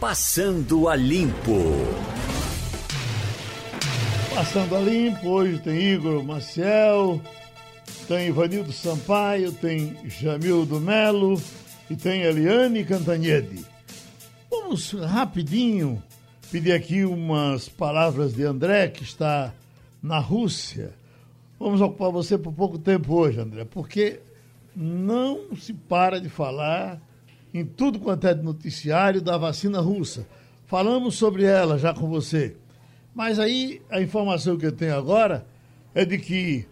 Passando a Limpo. Passando a Limpo, hoje tem Igor Maciel, tem Ivanildo Sampaio, tem Jamildo Melo e tem Eliane Cantanhede. Vamos rapidinho pedir aqui umas palavras de André, que está na Rússia. Vamos ocupar você por pouco tempo hoje, André, porque não se para de falar em tudo quanto é de noticiário da vacina russa. Falamos sobre ela já com você. Mas aí a informação que eu tenho agora é de que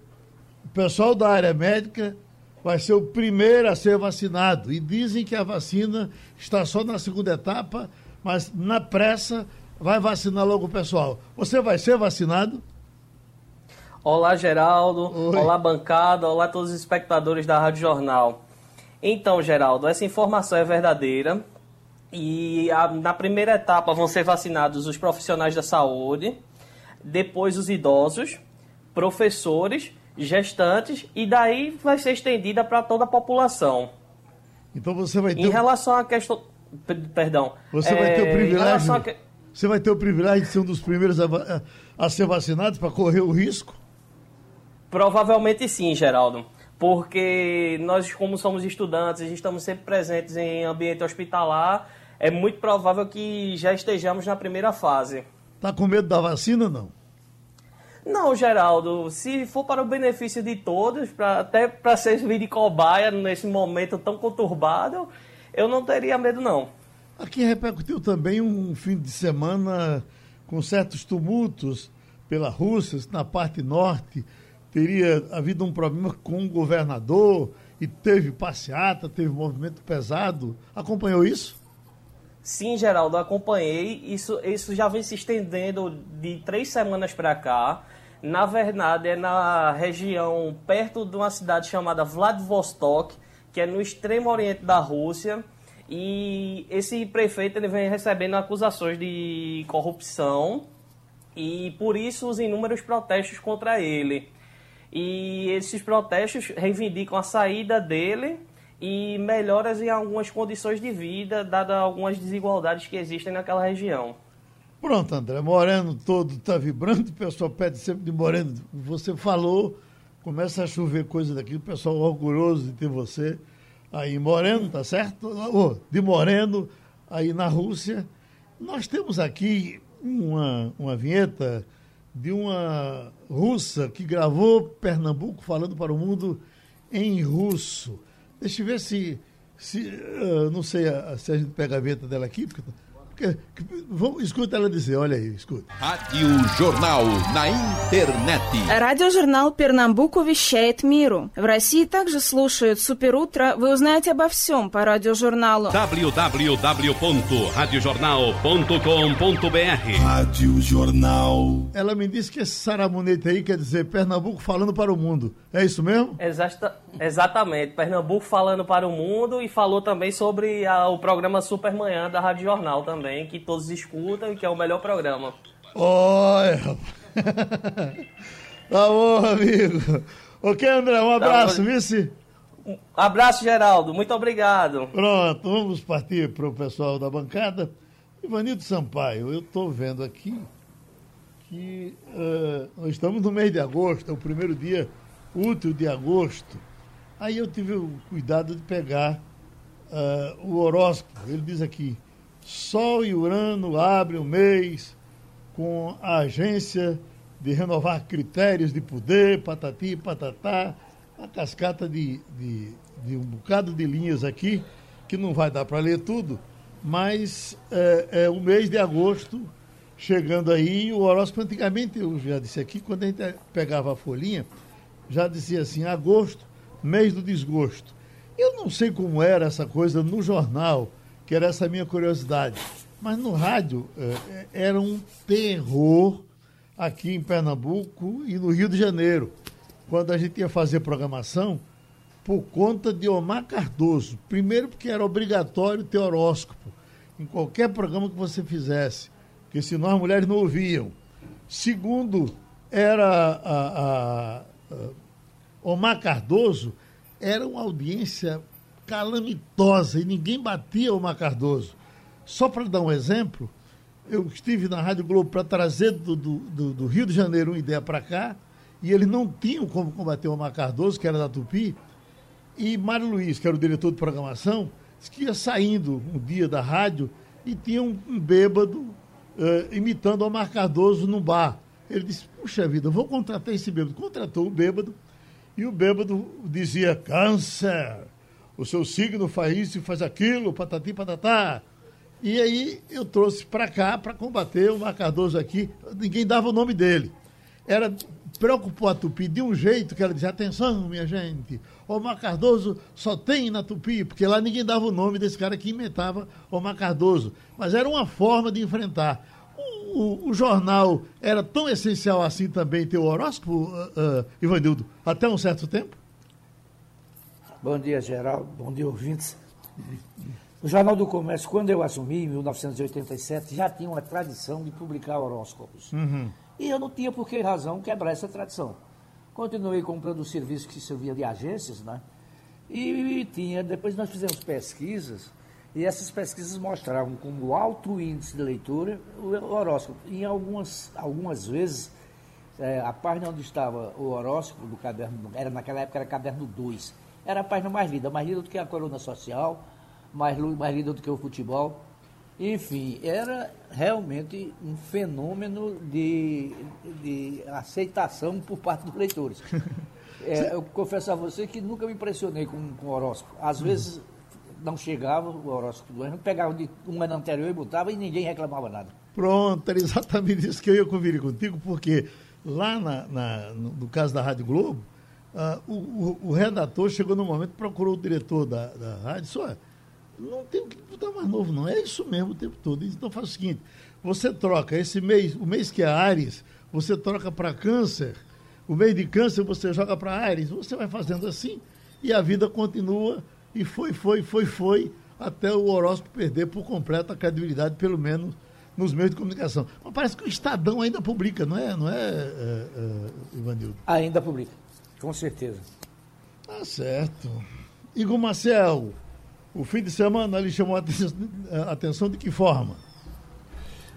o pessoal da área médica vai ser o primeiro a ser vacinado. E dizem que a vacina está só na segunda etapa, mas na pressa vai vacinar logo o pessoal. Você vai ser vacinado? Olá, Geraldo. Oi. Olá, bancada. Olá, todos os espectadores da Rádio Jornal. Então, Geraldo, essa informação é verdadeira. E a, na primeira etapa vão ser vacinados os profissionais da saúde, depois os idosos, professores, gestantes, e daí vai ser estendida para toda a população. Então você vai ter. Em relação à questão. Perdão. Você é, vai ter o privilégio. Que... Você vai ter o privilégio de ser um dos primeiros a, a ser vacinado para correr o risco? Provavelmente sim, Geraldo porque nós, como somos estudantes estamos sempre presentes em ambiente hospitalar, é muito provável que já estejamos na primeira fase. Tá com medo da vacina não? Não, Geraldo. Se for para o benefício de todos, pra, até para servir de cobaia nesse momento tão conturbado, eu não teria medo não. Aqui repercutiu também um fim de semana com certos tumultos pela Rússia, na parte norte teria havido um problema com o governador e teve passeata, teve movimento pesado. Acompanhou isso? Sim, Geraldo, acompanhei. Isso, isso já vem se estendendo de três semanas para cá. Na verdade, é na região perto de uma cidade chamada Vladivostok, que é no extremo oriente da Rússia. E esse prefeito ele vem recebendo acusações de corrupção e por isso os inúmeros protestos contra ele. E esses protestos reivindicam a saída dele e melhoras em algumas condições de vida, dadas algumas desigualdades que existem naquela região. Pronto, André. Moreno todo está vibrando, o pessoal pede sempre de Moreno. Você falou, começa a chover coisa daqui, o pessoal orgulhoso de ter você aí Moreno, tá certo? De Moreno, aí na Rússia. Nós temos aqui uma, uma vinheta de uma russa que gravou Pernambuco falando para o mundo em russo. Deixa eu ver se, se uh, não sei se a gente pega a veta dela aqui, porque porque, vamos, escuta ela dizer, olha aí, escuta. Rádio Jornal на интернете. Радиожурнал «Пернамбуку» вещает миру. В России также слушают «Суперутро». Вы узнаете обо всем по радиожурналу. www.radiojornal.com.br Rádio Jornal. Ela me disse que esse saramunete aí quer dizer Pernambuco falando para o mundo. É isso mesmo? Exata, exatamente. Pernambuco falando para o mundo e falou também sobre a, o programa Supermanhã da Rádio Jornal também também, que todos escutam e que é o melhor programa. Olha, tá bom, amigo. Ok, André, um tá abraço, tá vice. Um abraço, Geraldo. Muito obrigado. Pronto, vamos partir para o pessoal da bancada. Ivanildo Sampaio, eu estou vendo aqui que uh, nós estamos no mês de agosto, é o primeiro dia útil de agosto. Aí eu tive o cuidado de pegar uh, o horóscopo. Ele diz aqui: Sol e Urano abrem o mês com a agência de renovar critérios de poder, patati, patatá, a cascata de, de, de um bocado de linhas aqui, que não vai dar para ler tudo, mas é, é, o mês de agosto chegando aí, o horóscopo antigamente, eu já disse aqui, quando a gente pegava a folhinha, já dizia assim, agosto, mês do desgosto. Eu não sei como era essa coisa no jornal, que era essa minha curiosidade. Mas no rádio é, era um terror aqui em Pernambuco e no Rio de Janeiro, quando a gente ia fazer programação por conta de Omar Cardoso. Primeiro porque era obrigatório ter horóscopo em qualquer programa que você fizesse, porque senão as mulheres não ouviam. Segundo, era a, a, a Omar Cardoso era uma audiência calamitosa e ninguém batia o Cardoso. Só para dar um exemplo, eu estive na Rádio Globo para trazer do, do, do, Rio de Janeiro uma ideia para cá, e eles não tinham como combater o Omar Cardoso, que era da Tupi, e Mário Luiz, que era o diretor de programação, disse que ia saindo um dia da rádio e tinha um, um bêbado uh, imitando o Omar Cardoso no bar. Ele disse, puxa vida, vou contratar esse bêbado. Contratou o bêbado, e o bêbado dizia, câncer, o seu signo faz isso e faz aquilo, patati patatá. E aí eu trouxe para cá para combater o Mar Cardoso aqui. Ninguém dava o nome dele. Era preocupou a Tupi de um jeito que ela dizia: atenção, minha gente, o Mar Cardoso só tem na Tupi, porque lá ninguém dava o nome desse cara que inventava o Mar Cardoso. Mas era uma forma de enfrentar. O, o, o jornal era tão essencial assim também ter o horóscopo, uh, uh, Ivanildo, até um certo tempo? Bom dia, Geraldo. Bom dia, ouvintes. O Jornal do Comércio, quando eu assumi, em 1987, já tinha uma tradição de publicar horóscopos. Uhum. E eu não tinha por que razão quebrar essa tradição. Continuei comprando serviços que serviam de agências, né? E, e tinha, depois nós fizemos pesquisas, e essas pesquisas mostravam como alto índice de leitura o horóscopo. Em algumas, algumas vezes, é, a página onde estava o horóscopo do caderno, era naquela época era caderno 2 era a página mais lida, mais lida do que a coluna social, mais, mais lida do que o futebol. Enfim, era realmente um fenômeno de, de aceitação por parte dos leitores. É, eu confesso a você que nunca me impressionei com, com horóscopo. Às uhum. vezes não chegava o horóscopo do ano, pegava de um ano anterior e botava e ninguém reclamava nada. Pronto, era exatamente isso que eu ia conferir contigo, porque lá na, na no, no caso da Rádio Globo, Uh, o, o, o, redator chegou no momento, procurou o diretor da, da rádio, só não tem que botar mais novo, não. É isso mesmo o tempo todo. Então faz o seguinte: você troca esse mês, o mês que é Ares, você troca para câncer, o mês de câncer você joga para Ares, você vai fazendo assim e a vida continua. E foi, foi, foi, foi, até o horóscopo perder por completo a credibilidade, pelo menos nos meios de comunicação. Mas parece que o Estadão ainda publica, não é, não é, é, é Ivanildo? Ainda publica. Com certeza. Tá certo. Igor Marcel, o fim de semana lhe chamou a atenção de que forma?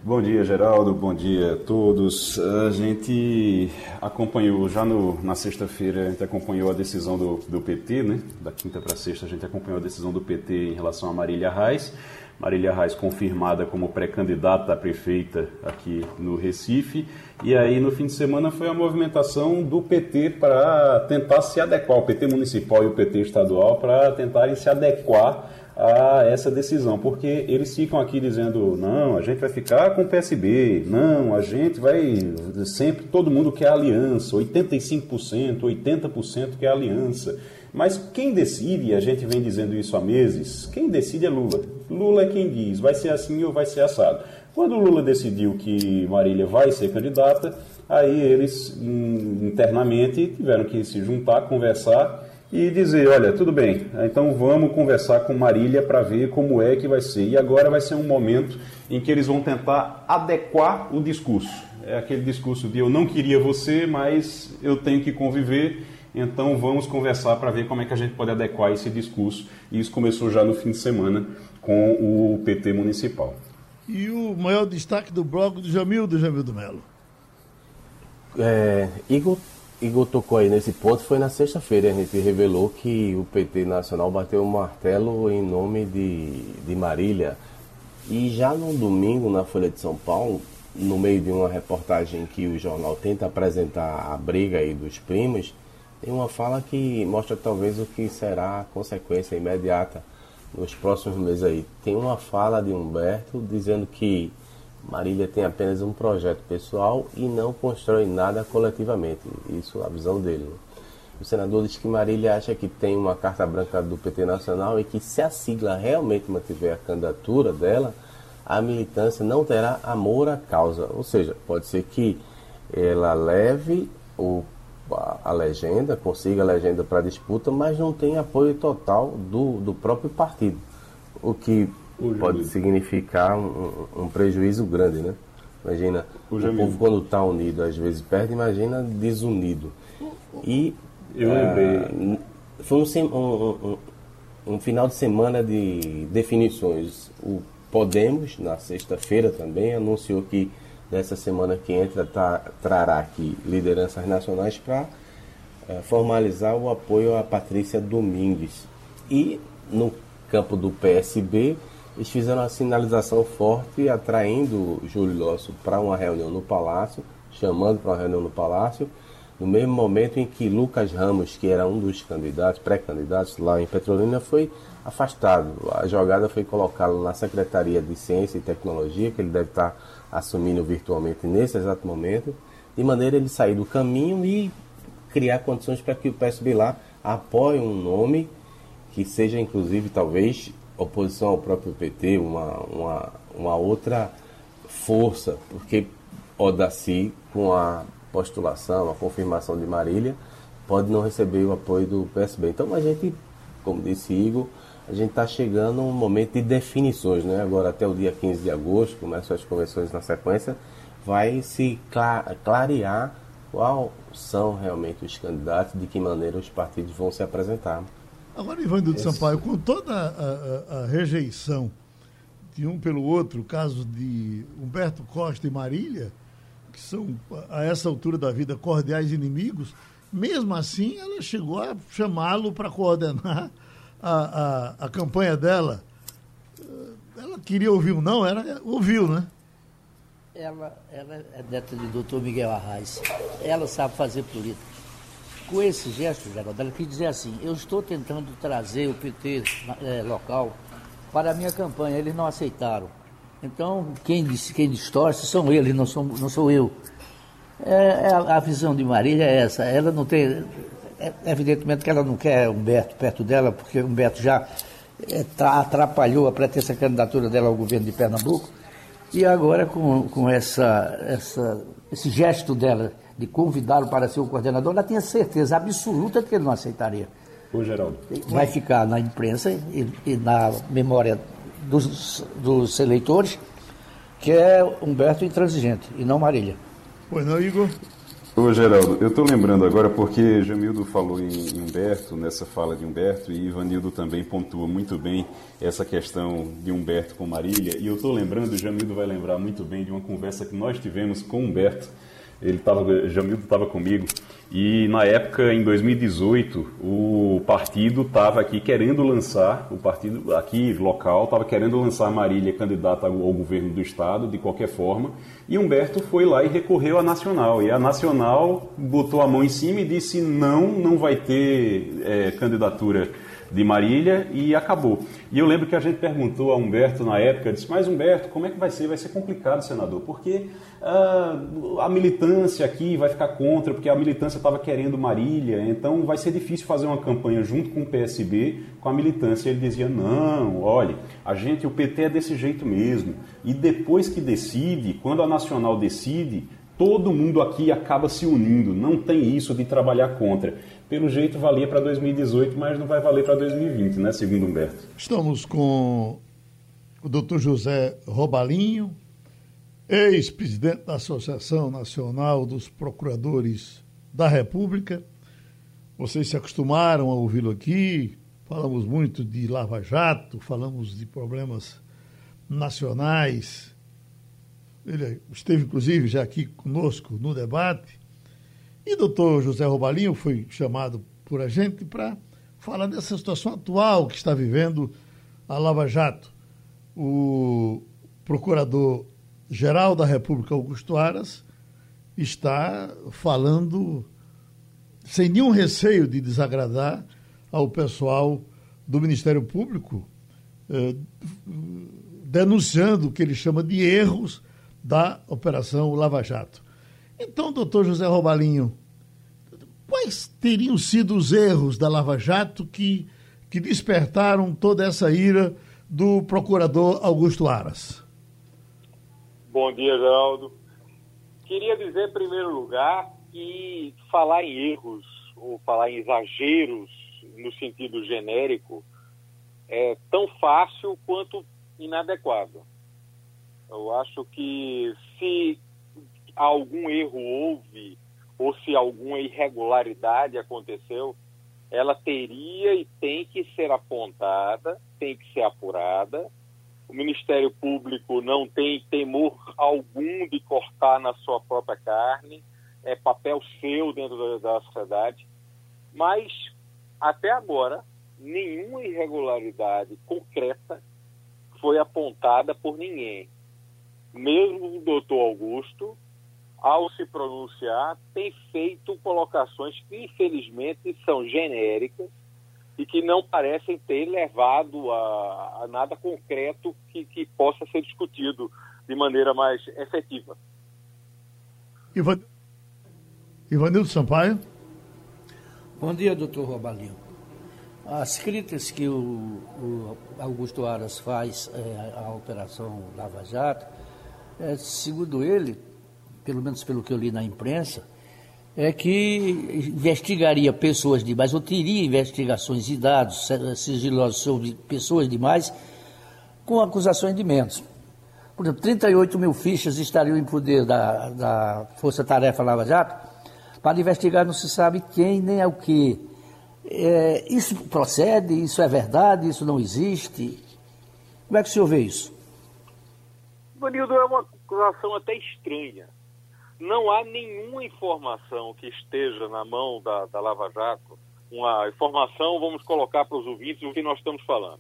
Bom dia, Geraldo. Bom dia a todos. A gente acompanhou, já no, na sexta-feira, a gente acompanhou a decisão do, do PT, né? Da quinta para sexta, a gente acompanhou a decisão do PT em relação a Marília Reis. Marília Reis confirmada como pré-candidata a prefeita aqui no Recife. E aí, no fim de semana, foi a movimentação do PT para tentar se adequar, o PT municipal e o PT estadual, para tentarem se adequar a essa decisão, porque eles ficam aqui dizendo, não, a gente vai ficar com o PSB, não, a gente vai sempre, todo mundo quer aliança, 85%, 80% quer aliança. Mas quem decide, a gente vem dizendo isso há meses, quem decide é Lula. Lula é quem diz, vai ser assim ou vai ser assado. Quando Lula decidiu que Marília vai ser candidata, aí eles internamente tiveram que se juntar, conversar e dizer, olha, tudo bem, então vamos conversar com Marília para ver como é que vai ser. E agora vai ser um momento em que eles vão tentar adequar o discurso. É aquele discurso de eu não queria você, mas eu tenho que conviver então vamos conversar para ver como é que a gente pode adequar esse discurso. E isso começou já no fim de semana com o PT municipal. E o maior destaque do bloco do Jamil, do Jamil do Melo? É, Igor, Igor tocou aí nesse ponto, foi na sexta-feira, a gente revelou que o PT Nacional bateu o um martelo em nome de, de Marília. E já no domingo, na Folha de São Paulo, no meio de uma reportagem que o jornal tenta apresentar a briga aí dos primos, tem uma fala que mostra talvez o que será a consequência imediata nos próximos meses aí. Tem uma fala de Humberto dizendo que Marília tem apenas um projeto pessoal e não constrói nada coletivamente. Isso é a visão dele. O senador diz que Marília acha que tem uma carta branca do PT Nacional e que se a sigla realmente mantiver a candidatura dela, a militância não terá amor à causa. Ou seja, pode ser que ela leve o a, legenda, consiga a legenda para disputa, mas não tem apoio total do, do próprio partido. O que pode significar um, um, prejuízo grande, né? Imagina, o, o povo quando está unido às vezes perde, imagina desunido. E eu lembrei. Ah, foi um, um, um, final de semana de definições. O Podemos, na sexta-feira também, anunciou que nessa semana que entra tá, trará aqui lideranças nacionais para é, formalizar o apoio a Patrícia Domingues. E no campo do PSB, eles fizeram uma sinalização forte atraindo Júlio Lócio para uma reunião no Palácio, chamando para uma reunião no Palácio, no mesmo momento em que Lucas Ramos, que era um dos candidatos, pré-candidatos lá em Petrolina, foi afastado. A jogada foi colocá-lo na Secretaria de Ciência e Tecnologia, que ele deve estar assumindo virtualmente nesse exato momento, de maneira ele sair do caminho e criar condições para que o PSB lá apoie um nome que seja, inclusive, talvez oposição ao próprio PT, uma, uma, uma outra força, porque Odaci, com a postulação, a confirmação de Marília, pode não receber o apoio do PSB. Então a gente, como disse Igor, a gente está chegando a um momento de definições, né? Agora até o dia 15 de agosto, começam as convenções na sequência, vai se clarear qual são realmente os candidatos, de que maneira os partidos vão se apresentar. Agora, Ivanildo de Sampaio, com toda a, a, a, rejeição de um pelo outro, o caso de Humberto Costa e Marília, que são, a essa altura da vida, cordiais inimigos, mesmo assim ela chegou a chamá-lo para coordenar a, a, a campanha dela. Ela queria ouvir um não, ela ouviu, né? Ela, ela é neta de doutor Miguel Arraes. Ela sabe fazer política. Com esse gesto, Geraldo, ela quis dizer assim, eu estou tentando trazer o PT é, local para a minha campanha, eles não aceitaram. Então, quem, quem distorce são eles, não sou, não sou eu. É, é a, a, visão de Marília é essa. Ela não tem. É, evidentemente que ela não quer Humberto perto dela, porque Humberto já é, tá, atrapalhou a pretensa candidatura dela ao governo de Pernambuco. E agora, com, com essa, essa, esse gesto dela de convidá-lo para ser o coordenador, ela tinha certeza absoluta de que ele não aceitaria. O Geraldo. Vai ficar na imprensa e, e na memória dos, dos eleitores, que é Humberto intransigente e não Marília. Pois não, Igor? Ô Geraldo, eu estou lembrando agora porque Jamildo falou em Humberto, nessa fala de Humberto, e Ivanildo também pontua muito bem essa questão de Humberto com Marília, e eu estou lembrando, Jamildo vai lembrar muito bem de uma conversa que nós tivemos com Humberto, ele tava, Jamildo estava comigo, e na época, em 2018, o partido estava aqui querendo lançar, o partido aqui local estava querendo lançar Marília candidata ao governo do estado, de qualquer forma, e Humberto foi lá e recorreu à Nacional. E a Nacional botou a mão em cima e disse: não, não vai ter é, candidatura de Marília e acabou. E eu lembro que a gente perguntou a Humberto na época, disse, mas Humberto, como é que vai ser? Vai ser complicado, senador, porque uh, a militância aqui vai ficar contra, porque a militância estava querendo Marília, então vai ser difícil fazer uma campanha junto com o PSB, com a militância. Ele dizia, não, olha, a gente, o PT é desse jeito mesmo. E depois que decide, quando a Nacional decide, todo mundo aqui acaba se unindo, não tem isso de trabalhar contra pelo jeito valia para 2018, mas não vai valer para 2020, né, segundo Humberto. Estamos com o doutor José Robalinho, ex-presidente da Associação Nacional dos Procuradores da República. Vocês se acostumaram a ouvi-lo aqui. Falamos muito de Lava Jato, falamos de problemas nacionais. Ele esteve, inclusive, já aqui conosco no debate. E o doutor José Robalinho foi chamado por a gente para falar dessa situação atual que está vivendo a Lava Jato. O procurador-geral da República, Augusto Aras, está falando sem nenhum receio de desagradar ao pessoal do Ministério Público, eh, denunciando o que ele chama de erros da Operação Lava Jato. Então, doutor José Robalinho, quais teriam sido os erros da Lava Jato que, que despertaram toda essa ira do procurador Augusto Aras? Bom dia, Geraldo. Queria dizer, em primeiro lugar, que falar em erros ou falar em exageros no sentido genérico é tão fácil quanto inadequado. Eu acho que se algum erro houve ou se alguma irregularidade aconteceu, ela teria e tem que ser apontada, tem que ser apurada O Ministério Público não tem temor algum de cortar na sua própria carne, é papel seu dentro da, da sociedade, mas até agora nenhuma irregularidade concreta foi apontada por ninguém. Mesmo o doutor Augusto, ao se pronunciar, tem feito colocações que, infelizmente, são genéricas e que não parecem ter levado a, a nada concreto que, que, possa ser discutido de maneira mais efetiva. Ivan... Ivanildo Sampaio. Bom dia, doutor Robalinho. As críticas que o, o Augusto Aras faz é, à Operação Lava Jato, é, segundo ele, pelo menos pelo que eu li na imprensa, é que investigaria pessoas demais, ou teria investigações e dados sigilosos sobre pessoas demais, com acusações de menos. Por exemplo, 38 mil fichas estariam em poder da, da Força Tarefa Lava Jato para investigar não se sabe quem nem é o que. É, isso procede, isso é verdade, isso não existe. Como é que o senhor vê isso? Vanildo, é uma acusação até estranha não há nenhuma informação que esteja na mão da, da Lava Jato, uma informação, vamos colocar para os ouvintes o que nós estamos falando.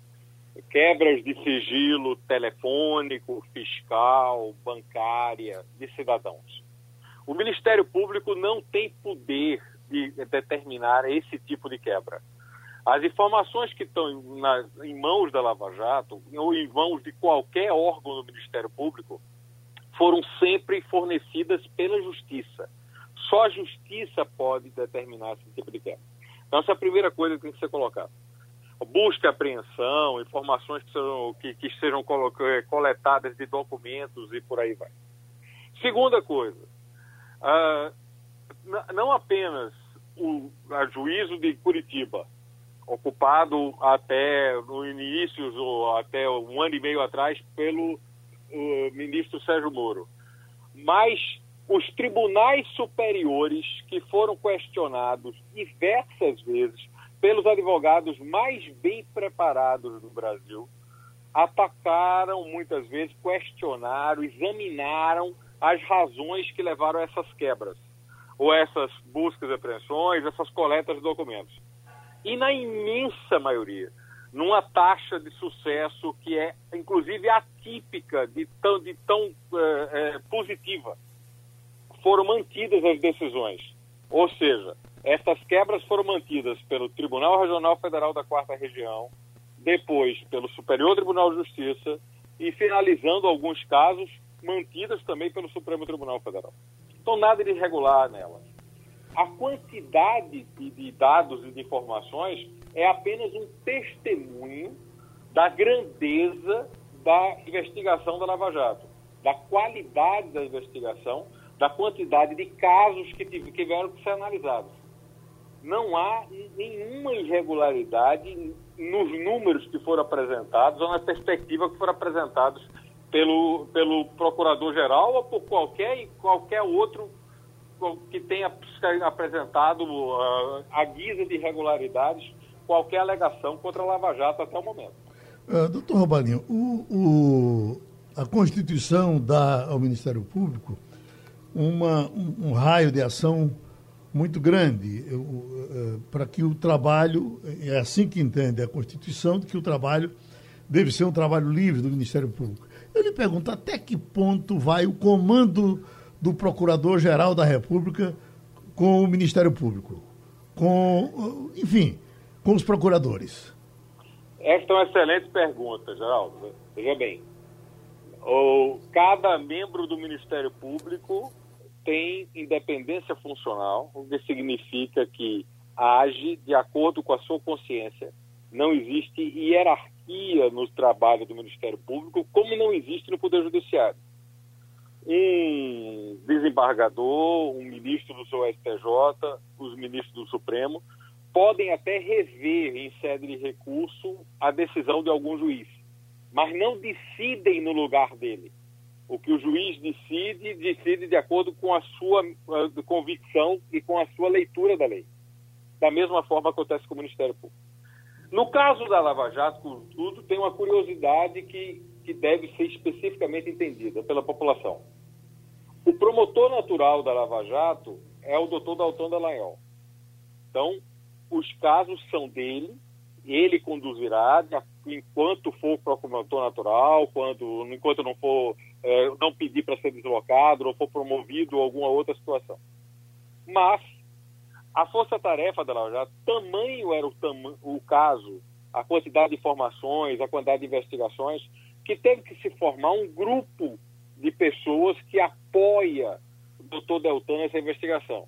Quebras de sigilo telefônico, fiscal, bancária, de cidadãos. O Ministério Público não tem poder de determinar esse tipo de quebra. As informações que estão em, em mãos da Lava Jato, ou em mãos de qualquer órgão do Ministério Público, foram sempre fornecidas pela justiça. Só a justiça pode determinar esse tipo de quebra. Então, essa é a primeira coisa que tem que ser colocada. Busca apreensão, informações que sejam, que, que sejam coletadas de documentos e por aí vai. Segunda coisa, uh, não apenas o a juízo de Curitiba, ocupado até no início, ou até um ano e meio atrás, pelo ministro Sérgio Moro, mas os tribunais superiores que foram questionados diversas vezes pelos advogados mais bem preparados do Brasil, atacaram muitas vezes, questionaram, examinaram as razões que levaram a essas quebras, ou essas buscas e apreensões, essas coletas de documentos. E na imensa maioria, numa taxa de sucesso que é, inclusive, atípica de tão, de tão é, é, positiva. Foram mantidas as decisões. Ou seja, essas quebras foram mantidas pelo Tribunal Regional Federal da Quarta Região, depois pelo Superior Tribunal de Justiça e, finalizando alguns casos, mantidas também pelo Supremo Tribunal Federal. Então, nada de irregular nelas. A quantidade de, dados e de informações é apenas um testemunho da grandeza da investigação da Lava Jato, da qualidade da investigação, da quantidade de casos que tiveram que ser analisados. Não há nenhuma irregularidade nos números que foram apresentados ou na perspectiva que foram apresentados pelo, pelo procurador-geral ou por qualquer, qualquer outro que tenha apresentado uh, a guisa de irregularidades qualquer alegação contra a Lava Jato até o momento. Uh, doutor Robalinho, o, o, a Constituição dá ao Ministério Público uma, um, um raio de ação muito grande uh, para que o trabalho, é assim que entende a Constituição, que o trabalho deve ser um trabalho livre do Ministério Público. Eu lhe pergunto até que ponto vai o comando do Procurador-Geral da República com o Ministério Público? Com, enfim, com os procuradores? Esta é uma excelente pergunta, Geraldo. Veja bem, o, cada membro do Ministério Público tem independência funcional, o que significa que age de acordo com a sua consciência. Não existe hierarquia no trabalho do Ministério Público, como não existe no Poder Judiciário. Um desembargador, um ministro do seu STJ, os ministros do Supremo, podem até rever em sede de recurso a decisão de algum juiz, mas não decidem no lugar dele. O que o juiz decide, decide de acordo com a sua uh, convicção e com a sua leitura da lei. Da mesma forma acontece com o Ministério Público. No caso da Lava Jato, contudo, tem uma curiosidade que, que deve ser especificamente entendida pela população. O promotor natural da Lava Jato é o doutor Dalton Dallagnol. Então, os casos são dele, ele conduzirá enquanto for promotor natural, quando, enquanto não for é, não pedir para ser deslocado ou for promovido alguma outra situação. Mas a força-tarefa da Lava Jato, tamanho era o, o caso, a quantidade de informações, a quantidade de investigações, que teve que se formar um grupo de pessoas que apoia o doutor Deltan nessa investigação.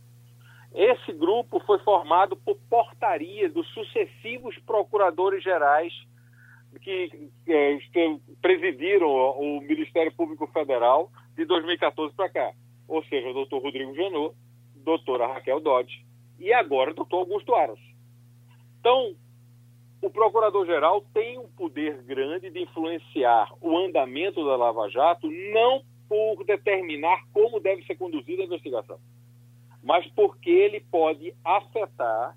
Esse grupo foi formado por portaria dos sucessivos procuradores gerais que, é, presidiram o Ministério Público Federal de 2014 para cá. Ou seja, o doutor Rodrigo Janot, doutora Raquel Dodge e agora o doutor Augusto Aras. Então, o procurador-geral tem um poder grande de influenciar o andamento da Lava Jato, não por determinar como deve ser conduzida a investigação, mas porque ele pode afetar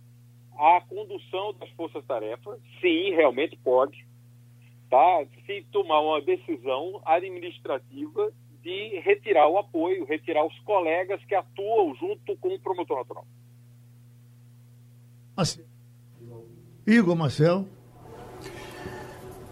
a condução das forças-tarefas, sim, realmente pode, tá? se tomar uma decisão administrativa de retirar o apoio, retirar os colegas que atuam junto com o promotor natural. Igor Marcel.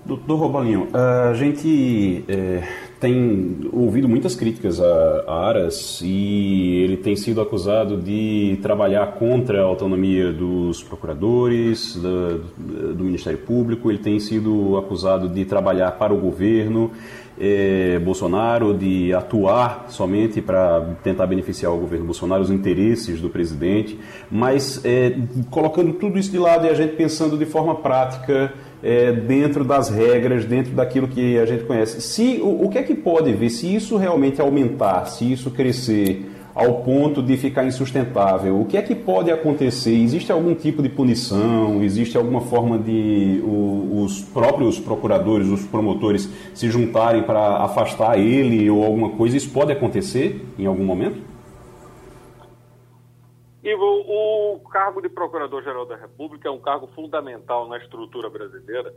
Doutor Robalinho, a gente é, tem ouvido muitas críticas a, Aras e ele tem sido acusado de trabalhar contra a autonomia dos procuradores, do, do Ministério Público, ele tem sido acusado de trabalhar para o governo é, Bolsonaro, de atuar somente para tentar beneficiar o governo Bolsonaro, os interesses do presidente, mas é, colocando tudo isso de lado e a gente pensando de forma prática, é, dentro das regras, dentro daquilo que a gente conhece. Se o, o que é que pode ver, se isso realmente aumentar, se isso crescer ao ponto de ficar insustentável. O que é que pode acontecer? Existe algum tipo de punição? Existe alguma forma de o, os próprios procuradores, os promotores se juntarem para afastar ele ou alguma coisa? Isso pode acontecer em algum momento? Ivo, o cargo de Procurador-Geral da República é um cargo fundamental na estrutura brasileira,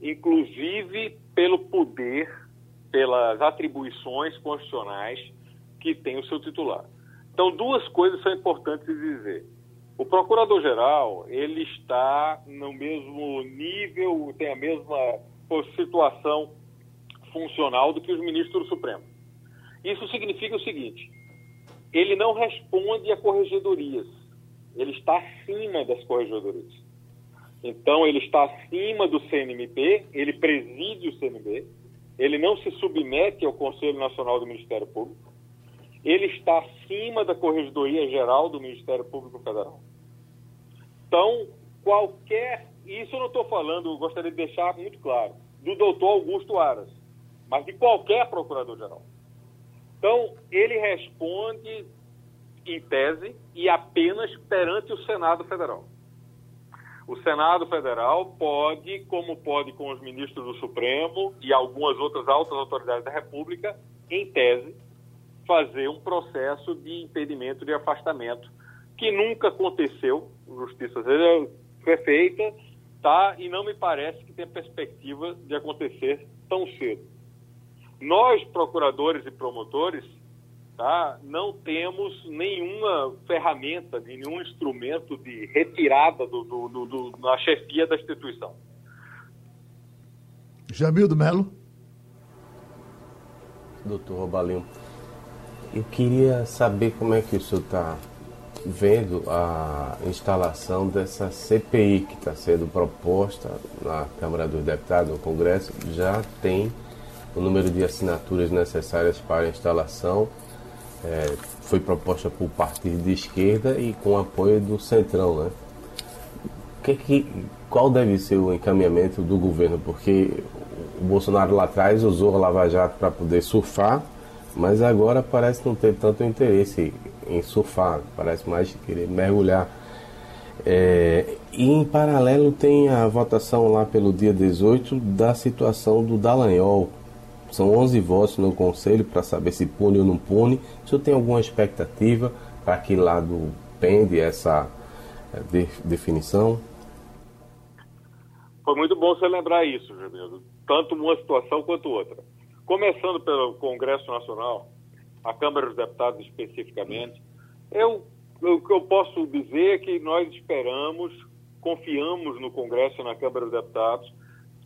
inclusive pelo poder, pelas atribuições constitucionais que tem o seu titular. Então, duas coisas são importantes dizer. O procurador-geral, ele está no mesmo nível, tem a mesma situação funcional do que os ministros do Supremo. Isso significa o seguinte: ele não responde a corregedorias, ele está acima das corregedorias. Então, ele está acima do CNMP, ele preside o CNB, ele não se submete ao Conselho Nacional do Ministério Público, ele está acima da Corregedoria Geral do Ministério Público Federal. Então, qualquer. Isso eu não estou falando, gostaria de deixar muito claro, do doutor Augusto Aras, mas de qualquer procurador-geral. Então, ele responde em tese e apenas perante o Senado Federal. O Senado Federal pode, como pode com os ministros do Supremo e algumas outras altas autoridades da República, em tese, fazer um processo de impedimento de afastamento, que nunca aconteceu, justiça foi feita, tá? e não me parece que tenha perspectiva de acontecer tão cedo. Nós, procuradores e promotores, tá? não temos nenhuma ferramenta, nenhum instrumento de retirada do, do, do, do na chefia da instituição. Jamil do Melo. Doutor Robalinho, eu queria saber como é que o senhor está vendo a instalação dessa CPI que está sendo proposta na Câmara dos Deputados, no Congresso, já tem o número de assinaturas necessárias para a instalação. É, foi proposta por partido de esquerda e com apoio do Centrão, né? Que, que, qual deve ser o encaminhamento do governo? Porque o Bolsonaro lá atrás usou a Lava Jato para poder surfar mas agora parece não ter tanto interesse em surfar, parece mais querer mergulhar. É, e em paralelo tem a votação lá pelo dia 18 da situação do Dallagnol. São 11 votos no Conselho para saber se pune ou não pune. O senhor tem alguma expectativa para que lado pende essa é, de, definição? Foi muito bom você lembrar isso, Jamil. tanto uma situação quanto outra. Começando pelo Congresso Nacional, a Câmara dos Deputados especificamente, eu, o que eu posso dizer é que nós esperamos, confiamos no Congresso e na Câmara dos Deputados,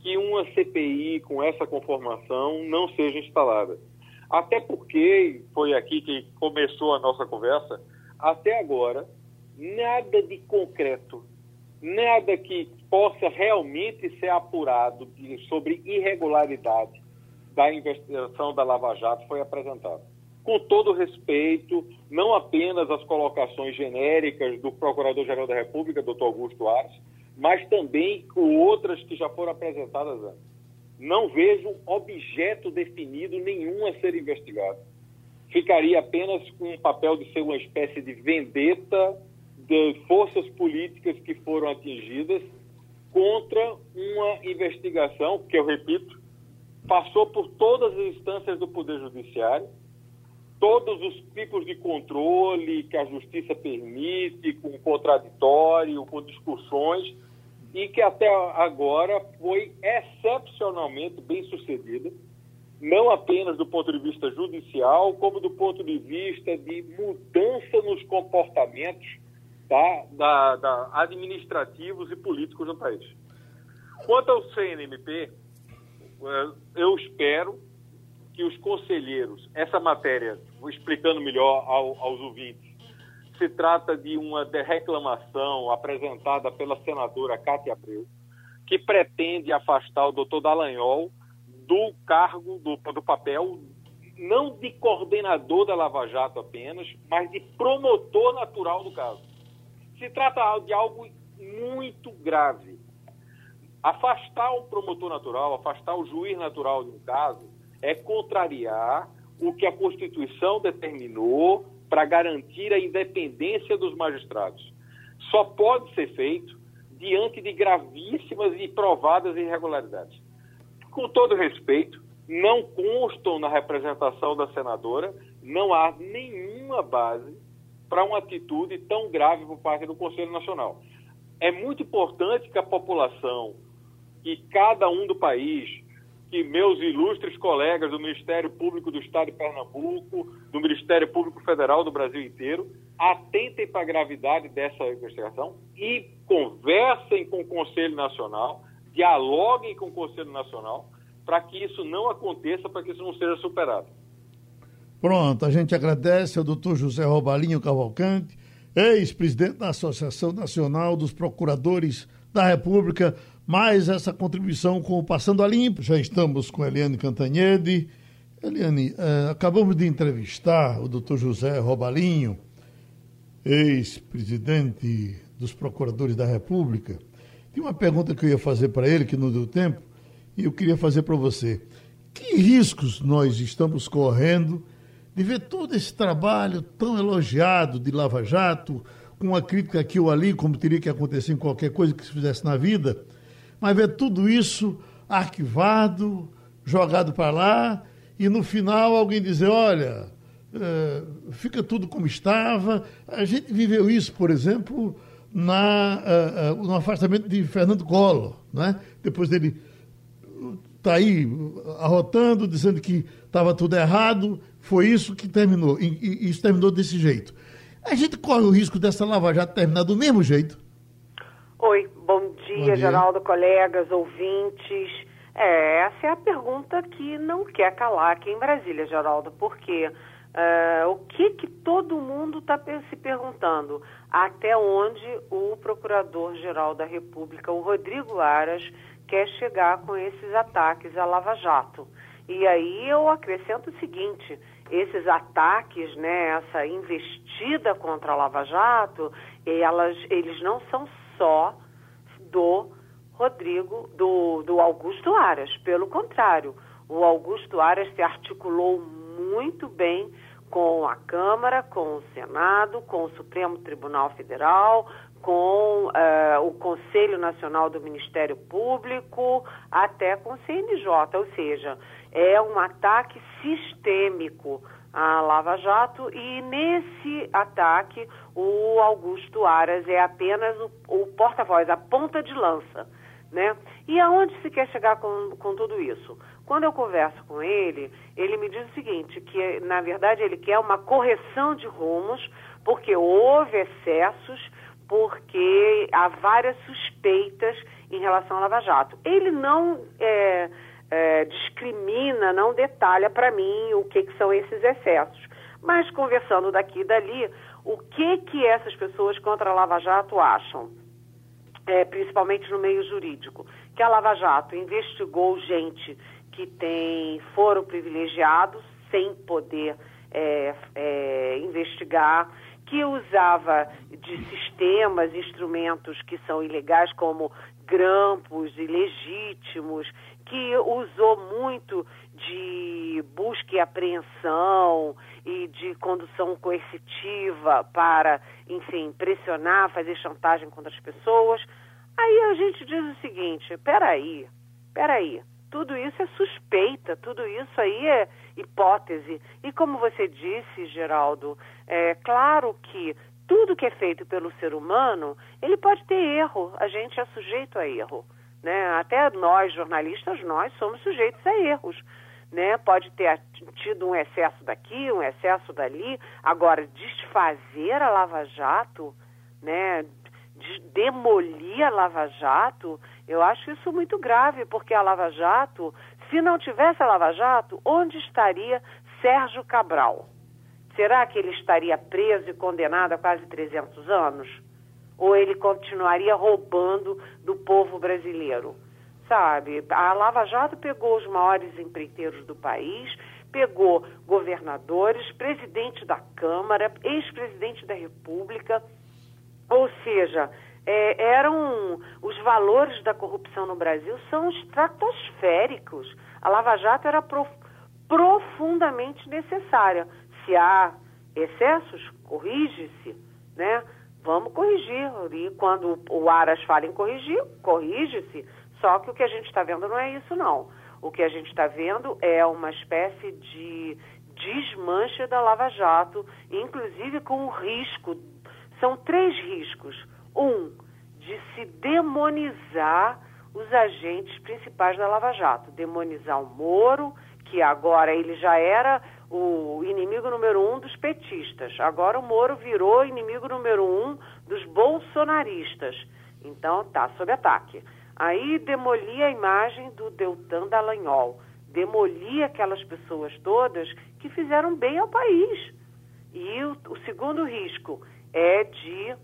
que uma CPI com essa conformação não seja instalada. Até porque, foi aqui que começou a nossa conversa, até agora, nada de concreto, nada que possa realmente ser apurado sobre irregularidade da investigação da Lava Jato foi apresentado. Com todo respeito, não apenas as colocações genéricas do Procurador-Geral da República, doutor Augusto Ares, mas também com outras que já foram apresentadas antes. Não vejo objeto definido nenhum a ser investigado. Ficaria apenas com o papel de ser uma espécie de vendeta de forças políticas que foram atingidas contra uma investigação que, eu repito, passou por todas as instâncias do Poder Judiciário, todos os tipos de controle que a Justiça permite, com contraditório, com discussões, e que até agora foi excepcionalmente bem sucedida, não apenas do ponto de vista judicial, como do ponto de vista de mudança nos comportamentos tá, da, da administrativos e políticos no país. Quanto ao CNMP, eh, eu espero que os conselheiros, essa matéria, explicando melhor ao, aos ouvintes, se trata de uma reclamação apresentada pela senadora Cátia Abreu, que pretende afastar o doutor Dallagnol do cargo, do, do papel, não de coordenador da Lava Jato apenas, mas de promotor natural do caso. Se trata de algo muito grave. Afastar o promotor natural, afastar o juiz natural de um caso, é contrariar o que a Constituição determinou para garantir a independência dos magistrados. Só pode ser feito diante de gravíssimas e provadas irregularidades. Com todo respeito, não constam na representação da senadora, não há nenhuma base para uma atitude tão grave por parte do Conselho Nacional. É muito importante que a população e cada um do país que meus ilustres colegas do Ministério Público do Estado de Pernambuco, do Ministério Público Federal do Brasil inteiro, atentem para a gravidade dessa investigação e conversem com o Conselho Nacional, dialoguem com o Conselho Nacional, para que isso não aconteça, para que isso não seja superado. Pronto, a gente agradece ao doutor José Robalinho Cavalcante, ex-presidente da Associação Nacional dos Procuradores da República, mais essa contribuição com o Passando a Limpo. Já estamos com Eliane Cantanhede. Eliane, eh, acabamos de entrevistar o doutor José Robalinho, ex-presidente dos Procuradores da República. Tem uma pergunta que eu ia fazer para ele, que não deu tempo, e eu queria fazer para você. Que riscos nós estamos correndo de ver todo esse trabalho tão elogiado de Lava Jato, com uma crítica aqui ou ali, como teria que acontecer em qualquer coisa que se fizesse na vida, mas ver tudo isso arquivado, jogado para lá, e no final alguém dizer, olha, é, fica tudo como estava. A gente viveu isso, por exemplo, na, uh, uh, no afastamento de Fernando Collor, né? depois dele tá aí arrotando, dizendo que estava tudo errado, foi isso que terminou, e, e, isso terminou desse jeito. A gente corre o risco dessa Lava Jato terminar do mesmo jeito? Oi, bom dia, bom dia. Geraldo, colegas, ouvintes. É, essa é a pergunta que não quer calar aqui em Brasília, Geraldo, porque uh, o que, que todo mundo está se perguntando? Até onde o Procurador-Geral da República, o Rodrigo Aras, quer chegar com esses ataques à Lava Jato? E aí eu acrescento o seguinte: esses ataques, né, essa investida contra a Lava Jato, elas, eles não são só do Rodrigo, do, do Augusto Aras. Pelo contrário, o Augusto Aras se articulou muito bem com a Câmara, com o Senado, com o Supremo Tribunal Federal, com uh, o Conselho Nacional do Ministério Público, até com o CNJ. Ou seja, é um ataque sistêmico a Lava Jato e nesse ataque o Augusto Aras é apenas o, o porta-voz, a ponta de lança. Né? E aonde se quer chegar com, com tudo isso? Quando eu converso com ele, ele me diz o seguinte, que na verdade ele quer uma correção de rumos, porque houve excessos, porque há várias suspeitas em relação à Lava Jato. Ele não é, é, discrimina, não detalha para mim o que, que são esses excessos. Mas conversando daqui e dali, o que que essas pessoas contra a Lava Jato acham? É, principalmente no meio jurídico, que a Lava Jato investigou gente que tem foro privilegiado sem poder é, é, investigar, que usava de sistemas, instrumentos que são ilegais, como grampos ilegítimos, que usou muito de busca e apreensão e de condução coercitiva para, enfim, pressionar, fazer chantagem contra as pessoas. Aí a gente diz o seguinte: peraí, peraí, tudo isso é suspeita, tudo isso aí é hipótese. E como você disse, Geraldo, é claro que tudo que é feito pelo ser humano, ele pode ter erro, a gente é sujeito a erro. Né? Até nós, jornalistas, nós somos sujeitos a erros. Né? Pode ter tido um excesso daqui, um excesso dali. Agora, desfazer a Lava Jato, né? demolir a Lava Jato, eu acho isso muito grave, porque a Lava Jato, se não tivesse a Lava Jato, onde estaria Sérgio Cabral? Será que ele estaria preso e condenado a quase 300 anos? Ou ele continuaria roubando do povo brasileiro? Sabe, a Lava Jato pegou os maiores empreiteiros do país, pegou governadores, presidente da Câmara, ex-presidente da República, ou seja, é, eram os valores da corrupção no Brasil são estratosféricos. A Lava Jato era prof, profundamente necessária. Se há excessos, corrige-se, né? Vamos corrigir. E quando o Aras fala em corrigir, corrige-se. Só que o que a gente está vendo não é isso, não. O que a gente está vendo é uma espécie de desmanche da Lava Jato, inclusive com o risco. São três riscos. Um, de se demonizar os agentes principais da Lava Jato. Demonizar o Moro, que agora ele já era o inimigo número um dos petistas. Agora o Moro virou inimigo número um dos bolsonaristas. Então está sob ataque. Aí demoli a imagem do Deltan Dallagnol, demoli aquelas pessoas todas que fizeram bem ao país. E o, o segundo risco é de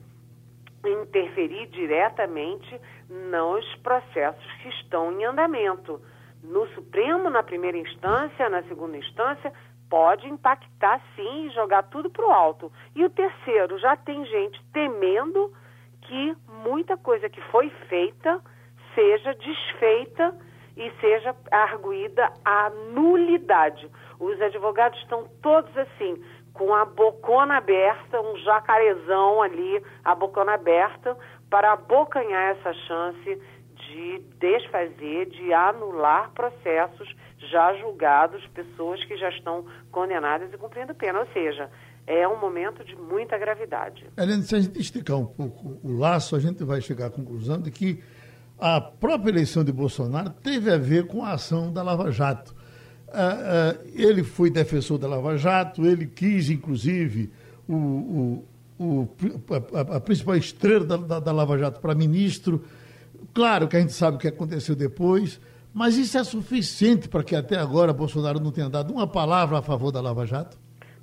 interferir diretamente nos processos que estão em andamento. No Supremo, na primeira instância, na segunda instância, pode impactar sim e jogar tudo para o alto. E o terceiro, já tem gente temendo que muita coisa que foi feita seja desfeita e seja arguída a nulidade. Os advogados estão todos assim, com a bocona aberta, um jacarezão ali, a bocona aberta, para abocanhar essa chance de desfazer, de anular processos já julgados, pessoas que já estão condenadas e cumprindo pena. Ou seja, é um momento de muita gravidade. Helena, se a gente esticar um pouco o laço, a gente vai chegar à conclusão de que a própria eleição de Bolsonaro teve a ver com a ação da Lava Jato. Uh, uh, ele foi defensor da Lava Jato, ele quis, inclusive, o, o, a, principal estrela da, da Lava Jato para ministro. Claro que a gente sabe o que aconteceu depois, mas isso é suficiente para que até agora Bolsonaro não tenha dado uma palavra a favor da Lava Jato?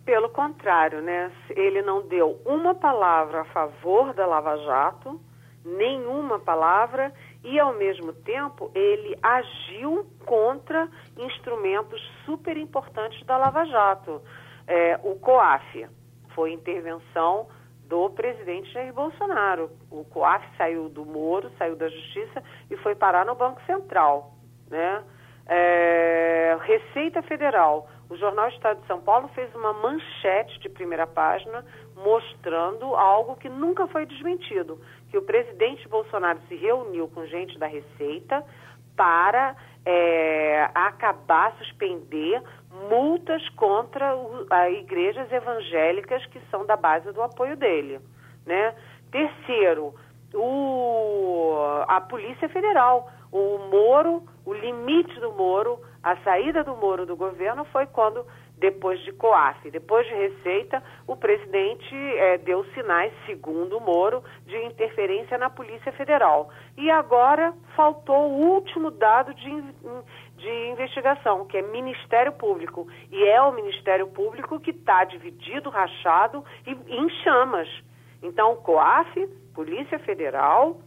Pelo contrário, né? Ele não deu uma palavra a favor da Lava Jato, nenhuma palavra, e, ao mesmo tempo, ele agiu contra instrumentos super importantes da Lava Jato. É, o COAF foi intervenção do presidente Jair Bolsonaro. O COAF saiu do Moro, saiu da Justiça e foi parar no Banco Central. Né? É, Receita Federal. O Jornal Estado de São Paulo fez uma manchete de primeira página mostrando algo que nunca foi desmentido, que o presidente Bolsonaro se reuniu com gente da Receita para é, acabar, suspender multas contra o, a igrejas evangélicas que são da base do apoio dele. Né? Terceiro, o, a Polícia Federal. O Moro, o limite do Moro, a saída do Moro do governo foi quando, depois de COAF, depois de Receita, o presidente é, deu sinais, segundo o Moro, de interferência na Polícia Federal. E agora faltou o último dado de, de investigação, que é Ministério Público. E é o Ministério Público que está dividido, rachado e em chamas. Então, COAF, Polícia Federal,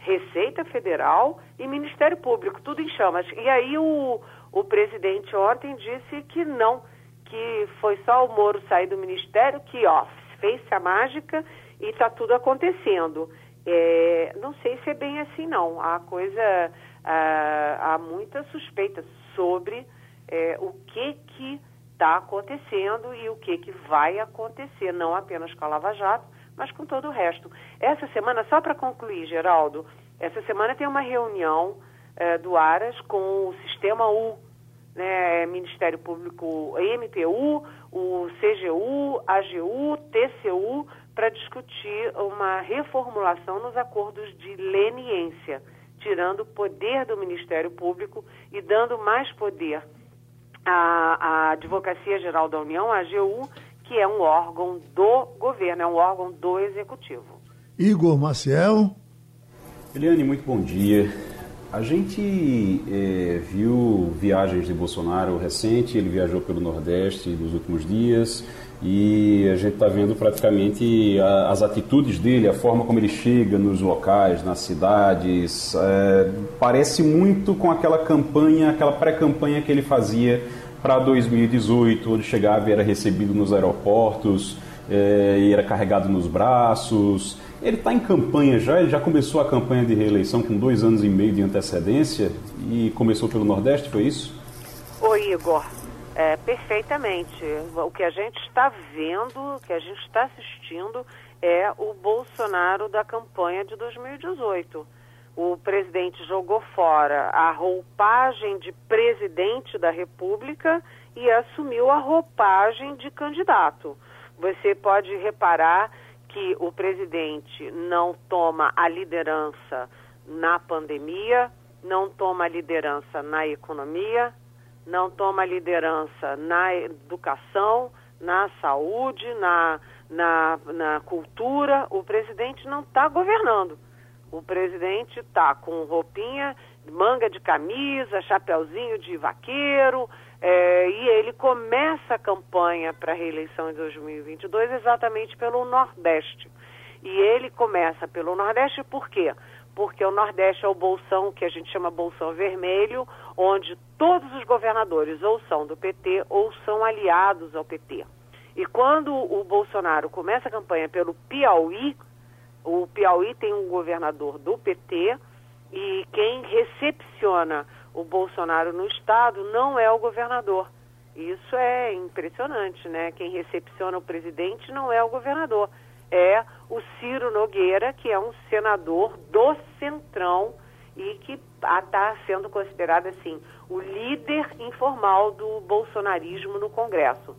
Receita Federal e Ministério Público, tudo em chamas. E aí o, o presidente ontem disse que não, que foi só o Moro sair do Ministério, que ó, fez-se a mágica e está tudo acontecendo. É, não sei se é bem assim não. Há coisa, há, há muita suspeita sobre é, o que que está acontecendo e o que que vai acontecer, não apenas com a Lava Jato, mas com todo o resto. Essa semana, só para concluir, Geraldo, essa semana tem uma reunião é, do Aras com o Sistema U, né, Ministério Público MPU, o CGU, AGU, TCU, para discutir uma reformulação nos acordos de leniência, tirando o poder do Ministério Público e dando mais poder à, à Advocacia Geral da União, a AGU, que é um órgão do governo, é um órgão do executivo. Igor Maciel. Eliane, muito bom dia. A gente é, viu viagens de Bolsonaro recente, ele viajou pelo Nordeste nos últimos dias e a gente está vendo praticamente a, as atitudes dele, a forma como ele chega nos locais, nas cidades. É, parece muito com aquela campanha, aquela pré-campanha que ele fazia para 2018, onde chegava e era recebido nos aeroportos, é, e era carregado nos braços. Ele está em campanha já, ele já começou a campanha de reeleição com dois anos e meio de antecedência e começou pelo Nordeste, foi isso? Oi, Igor. É, perfeitamente. O que a gente está vendo, o que a gente está assistindo é o Bolsonaro da campanha de 2018 o presidente jogou fora a roupagem de presidente da República e assumiu a roupagem de candidato. Você pode reparar que o presidente não toma a liderança na pandemia, não toma a liderança na economia, não toma a liderança na educação, na saúde, na, na, na cultura. O presidente não está governando o presidente está com roupinha, manga de camisa, chapeuzinho de vaqueiro, é, e ele começa a campanha para a reeleição em 2022 exatamente pelo Nordeste. E ele começa pelo Nordeste por quê? Porque o Nordeste é o bolsão que a gente chama bolsão vermelho, onde todos os governadores ou são do PT ou são aliados ao PT. E quando o Bolsonaro começa a campanha pelo Piauí, o Piauí tem um governador do PT e quem recepciona o Bolsonaro no estado não é o governador. Isso é impressionante, né? Quem recepciona o presidente não é o governador, é o Ciro Nogueira, que é um senador do Centrão e que está sendo considerado assim o líder informal do bolsonarismo no Congresso.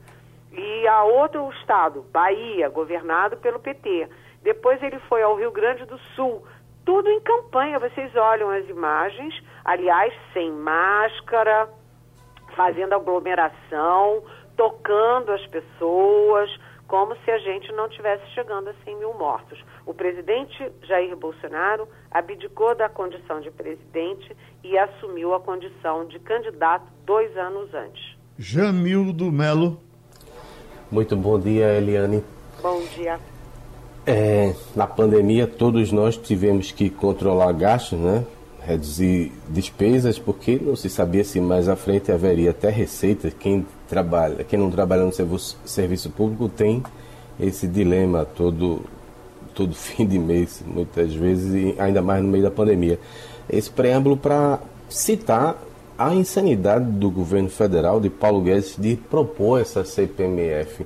E a outro estado, Bahia, governado pelo PT, depois ele foi ao Rio Grande do Sul, tudo em campanha. Vocês olham as imagens, aliás, sem máscara, fazendo aglomeração, tocando as pessoas, como se a gente não tivesse chegando a 100 mil mortos. O presidente Jair Bolsonaro abdicou da condição de presidente e assumiu a condição de candidato dois anos antes. Jamildo Melo. Muito bom dia, Eliane. Bom dia. É, na pandemia, todos nós tivemos que controlar gastos, né? reduzir despesas, porque não se sabia se mais à frente haveria até receita. Quem trabalha, quem não trabalha no serviço, público tem esse dilema todo, todo fim de mês, muitas vezes, e ainda mais no meio da pandemia. Esse preâmbulo para citar a insanidade do governo federal de Paulo Guedes de propor essa CPMF.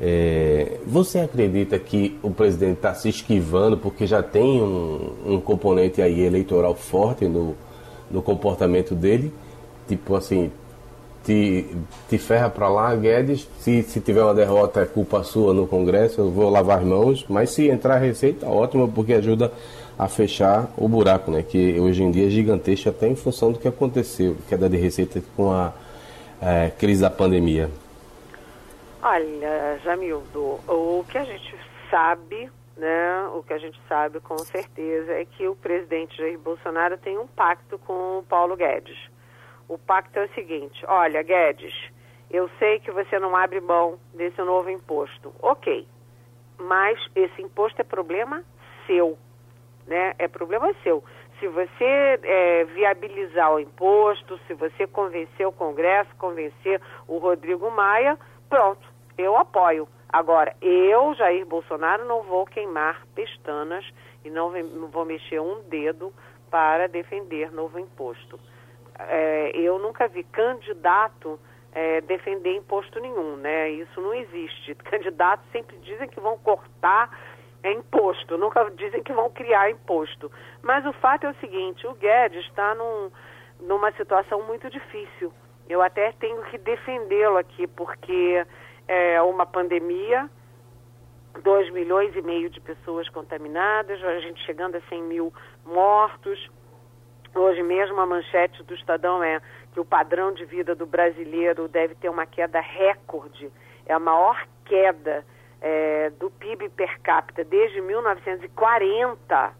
É, você acredita que o presidente está se esquivando porque já tem um, um, componente aí eleitoral forte no, no comportamento dele? Tipo assim, te, te ferra para lá, Guedes, se, se tiver uma derrota é culpa sua no Congresso, eu vou lavar as mãos, mas se entrar receita, ótimo, porque ajuda a fechar o buraco, né? Que hoje em dia é gigantesco até em função do que aconteceu, queda de receita com a é, crise da pandemia. Olha, Jamildo, o que a gente sabe, né? O que a gente sabe com certeza é que o presidente Jair Bolsonaro tem um pacto com o Paulo Guedes. O pacto é o seguinte: olha, Guedes, eu sei que você não abre mão desse novo imposto. Ok, mas esse imposto é problema seu, né? É problema seu. Se você é, viabilizar o imposto, se você convencer o Congresso, convencer o Rodrigo Maia, pronto, eu apoio. Agora, eu, Jair Bolsonaro, não vou queimar pestanas e não, vou mexer um dedo para defender novo imposto. É, eu nunca vi candidato é, defender imposto nenhum, né? Isso não existe. Candidatos sempre dizem que vão cortar é, imposto, nunca dizem que vão criar imposto. Mas o fato é o seguinte: o Guedes está num, numa situação muito difícil. Eu até tenho que defendê-lo aqui, porque é uma pandemia, 2 milhões e meio de pessoas contaminadas, a gente chegando a 100 mil mortos. Hoje mesmo a manchete do Estadão é que o padrão de vida do brasileiro deve ter uma queda recorde, é a maior queda é, do PIB per capita desde 1940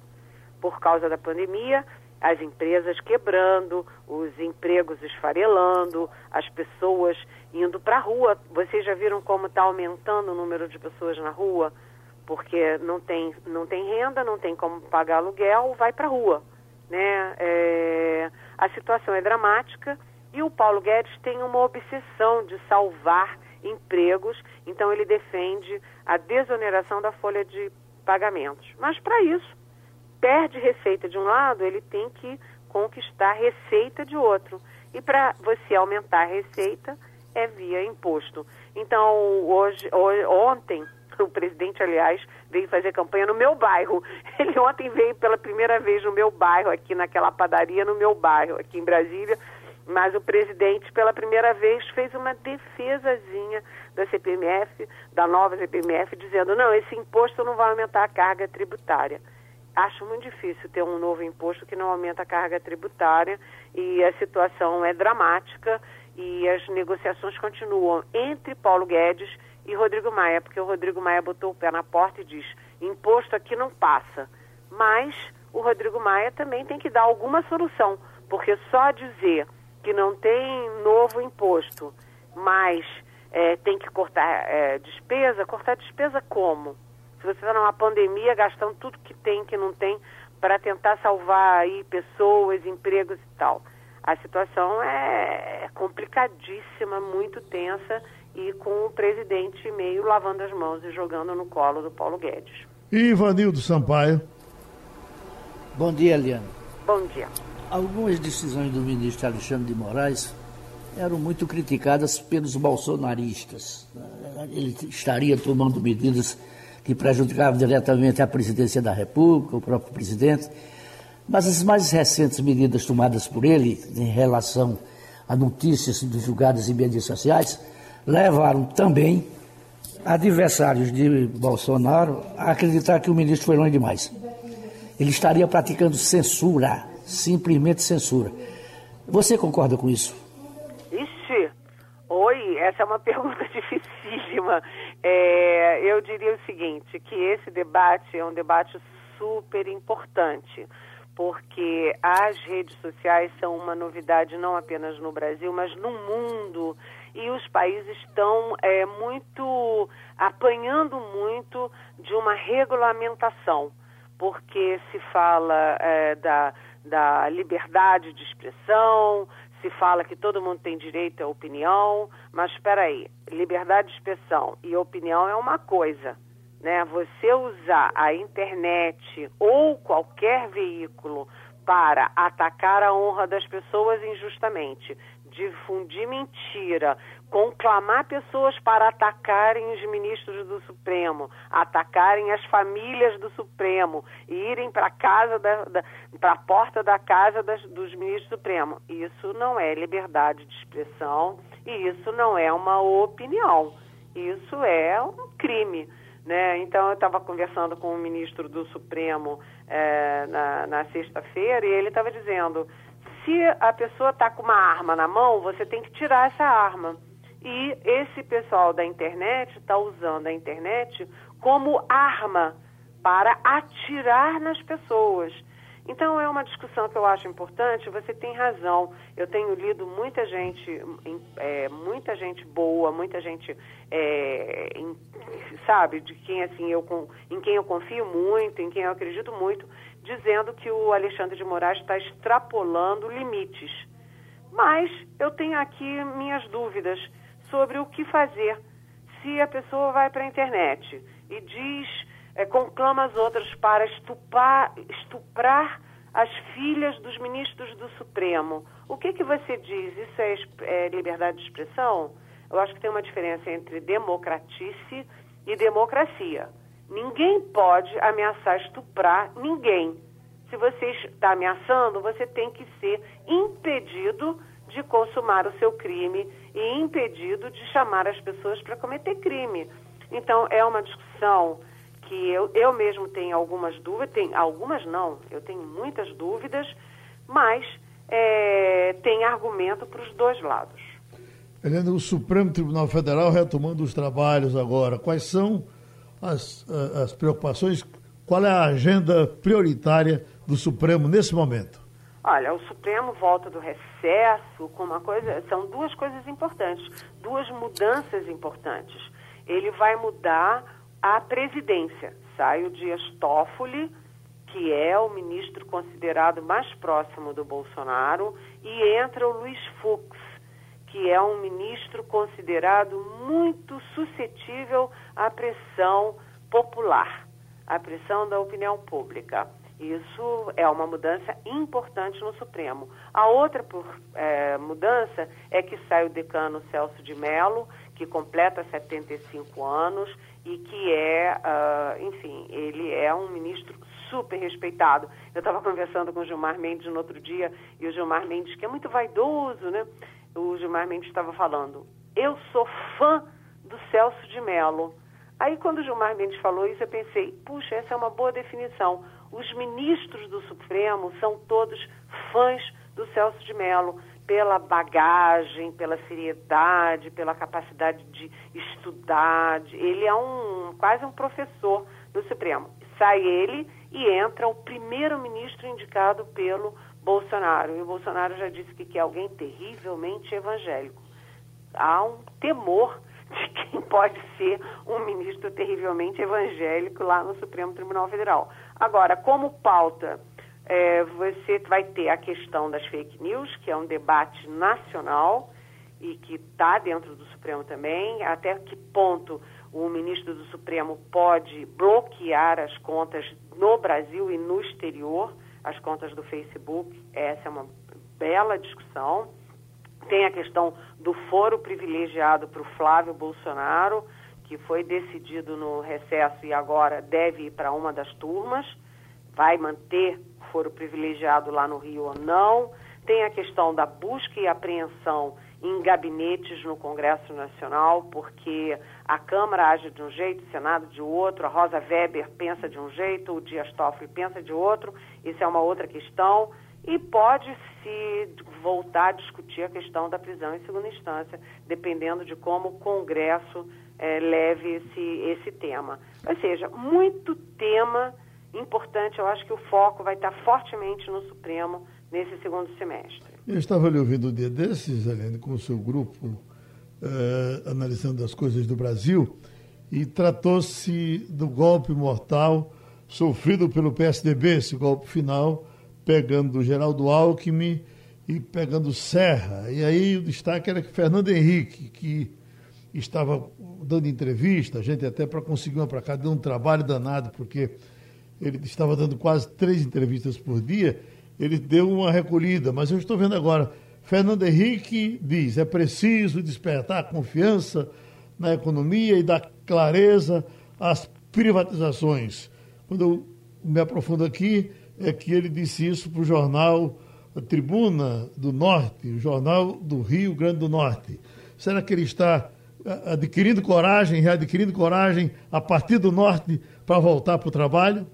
por causa da pandemia as empresas quebrando, os empregos esfarelando, as pessoas indo para a rua. Vocês já viram como está aumentando o número de pessoas na rua? Porque não tem, não tem renda, não tem como pagar aluguel, vai para a rua. Né? É, a situação é dramática e o Paulo Guedes tem uma obsessão de salvar empregos, então ele defende a desoneração da folha de pagamentos. Mas para isso, perde receita de um lado, ele tem que conquistar receita de outro. E para você aumentar a receita é via imposto. Então, hoje, ontem, o presidente, aliás, veio fazer campanha no meu bairro. Ele ontem veio pela primeira vez no meu bairro, aqui naquela padaria no meu bairro, aqui em Brasília. Mas o presidente, pela primeira vez, fez uma defesazinha da CPMF, da nova CPMF, dizendo: não, esse imposto não vai aumentar a carga tributária acho muito difícil ter um novo imposto que não aumenta a carga tributária e a situação é dramática e as negociações continuam entre Paulo Guedes e Rodrigo Maia, porque o Rodrigo Maia botou o pé na porta e diz: imposto aqui não passa. Mas o Rodrigo Maia também tem que dar alguma solução, porque só dizer que não tem novo imposto, mas é, tem que cortar é, despesa, cortar despesa como? Se você está numa pandemia, gastando tudo que tem, que não tem, para tentar salvar aí pessoas, empregos e tal. A situação é complicadíssima, muito tensa e com o presidente meio lavando as mãos e jogando no colo do Paulo Guedes. E Ivanildo Sampaio. Bom dia, Eliane. Bom dia. Algumas decisões do ministro Alexandre de Moraes eram muito criticadas pelos bolsonaristas. Ele estaria tomando medidas que prejudicava diretamente a presidência da República, o próprio presidente. Mas as mais recentes medidas tomadas por ele em relação a notícias divulgadas em mídias sociais levaram também adversários de Bolsonaro a acreditar que o ministro foi longe demais. Ele estaria praticando censura, simplesmente censura. Você concorda com isso? Ixi, oi, essa é uma pergunta dificílima. É, eu diria o seguinte, que esse debate é um debate super importante, porque as redes sociais são uma novidade não apenas no Brasil, mas no mundo. E os países estão é, muito apanhando muito de uma regulamentação, porque se fala é, da, da liberdade de expressão, se fala que todo mundo tem direito à opinião, mas espera aí, liberdade de expressão e opinião é uma coisa, né? Você usar a internet ou qualquer veículo para atacar a honra das pessoas injustamente, difundir mentira, conclamar pessoas para atacarem os ministros do Supremo, atacarem as famílias do Supremo irem para casa para a porta da casa das, dos ministros do Supremo. Isso não é liberdade de expressão e isso não é uma opinião. Isso é um crime. Né? Então, eu estava conversando com o ministro do Supremo é, na, na sexta-feira e ele estava dizendo: se a pessoa está com uma arma na mão, você tem que tirar essa arma. E esse pessoal da internet está usando a internet como arma para atirar nas pessoas. Então é uma discussão que eu acho importante. Você tem razão. Eu tenho lido muita gente, é, muita gente boa, muita gente, é, em, sabe, de quem assim eu em quem eu confio muito, em quem eu acredito muito, dizendo que o Alexandre de Moraes está extrapolando limites. Mas eu tenho aqui minhas dúvidas sobre o que fazer se a pessoa vai para a internet e diz é, conclama as outras para estupar, estuprar as filhas dos ministros do Supremo. O que, que você diz? Isso é, é liberdade de expressão? Eu acho que tem uma diferença entre democratice e democracia. Ninguém pode ameaçar estuprar ninguém. Se você está ameaçando, você tem que ser impedido de consumar o seu crime e impedido de chamar as pessoas para cometer crime. Então, é uma discussão que eu, eu mesmo tenho algumas dúvidas, tem, algumas não, eu tenho muitas dúvidas, mas é, tem argumento para os dois lados. Helena, o Supremo Tribunal Federal retomando os trabalhos agora, quais são as, as preocupações, qual é a agenda prioritária do Supremo nesse momento? Olha, o Supremo volta do recesso com uma coisa, são duas coisas importantes, duas mudanças importantes. Ele vai mudar a presidência. Sai o Dias Toffoli, que é o ministro considerado mais próximo do Bolsonaro, e entra o Luiz Fux, que é um ministro considerado muito suscetível à pressão popular, à pressão da opinião pública. Isso é uma mudança importante no Supremo. A outra por, é, mudança é que sai o decano Celso de Mello, que completa 75 anos e que é, uh, enfim, ele é um ministro super respeitado. Eu estava conversando com o Gilmar Mendes no outro dia e o Gilmar Mendes, que é muito vaidoso, né? O Gilmar Mendes estava falando, eu sou fã do Celso de Mello. Aí quando o Gilmar Mendes falou isso, eu pensei, puxa, essa é uma boa definição. Os ministros do Supremo são todos fãs do Celso de Mello pela bagagem, pela seriedade, pela capacidade de estudar. Ele é um quase um professor do Supremo. Sai ele e entra o primeiro-ministro indicado pelo Bolsonaro. E o Bolsonaro já disse que quer alguém terrivelmente evangélico. Há um temor de quem pode ser um ministro terrivelmente evangélico lá no Supremo Tribunal Federal. Agora, como pauta é, você vai ter a questão das fake news, que é um debate nacional e que está dentro do Supremo também. Até que ponto o ministro do Supremo pode bloquear as contas no Brasil e no exterior, as contas do Facebook? Essa é uma bela discussão. Tem a questão do foro privilegiado para o Flávio Bolsonaro, que foi decidido no recesso e agora deve ir para uma das turmas. Vai manter foro privilegiado lá no Rio ou não. Tem a questão da busca e apreensão em gabinetes no Congresso Nacional, porque a Câmara age de um jeito, o Senado de outro, a Rosa Weber pensa de um jeito, o Dias Toffoli pensa de outro, isso é uma outra questão. E pode-se voltar a discutir a questão da prisão em segunda instância, dependendo de como o Congresso eh, leve esse, esse tema. Ou seja, muito tema importante, eu acho que o foco vai estar fortemente no Supremo nesse segundo semestre. Eu estava lhe ouvindo um dia desses, Helene, com o seu grupo, eh, analisando as coisas do Brasil, e tratou-se do golpe mortal sofrido pelo PSDB, esse golpe final, pegando Geraldo Alckmin e pegando Serra. E aí o destaque era que Fernando Henrique, que estava dando entrevista, a gente até para conseguir uma para cá, deu um trabalho danado, porque ele estava dando quase três entrevistas por dia, ele deu uma recolhida, mas eu estou vendo agora, Fernando Henrique diz, é preciso despertar a confiança na economia e dar clareza às privatizações. Quando eu me aprofundo aqui, é que ele disse isso para o jornal Tribuna do Norte, o jornal do Rio Grande do Norte. Será que ele está adquirindo coragem, readquirindo coragem a partir do norte para voltar para o trabalho?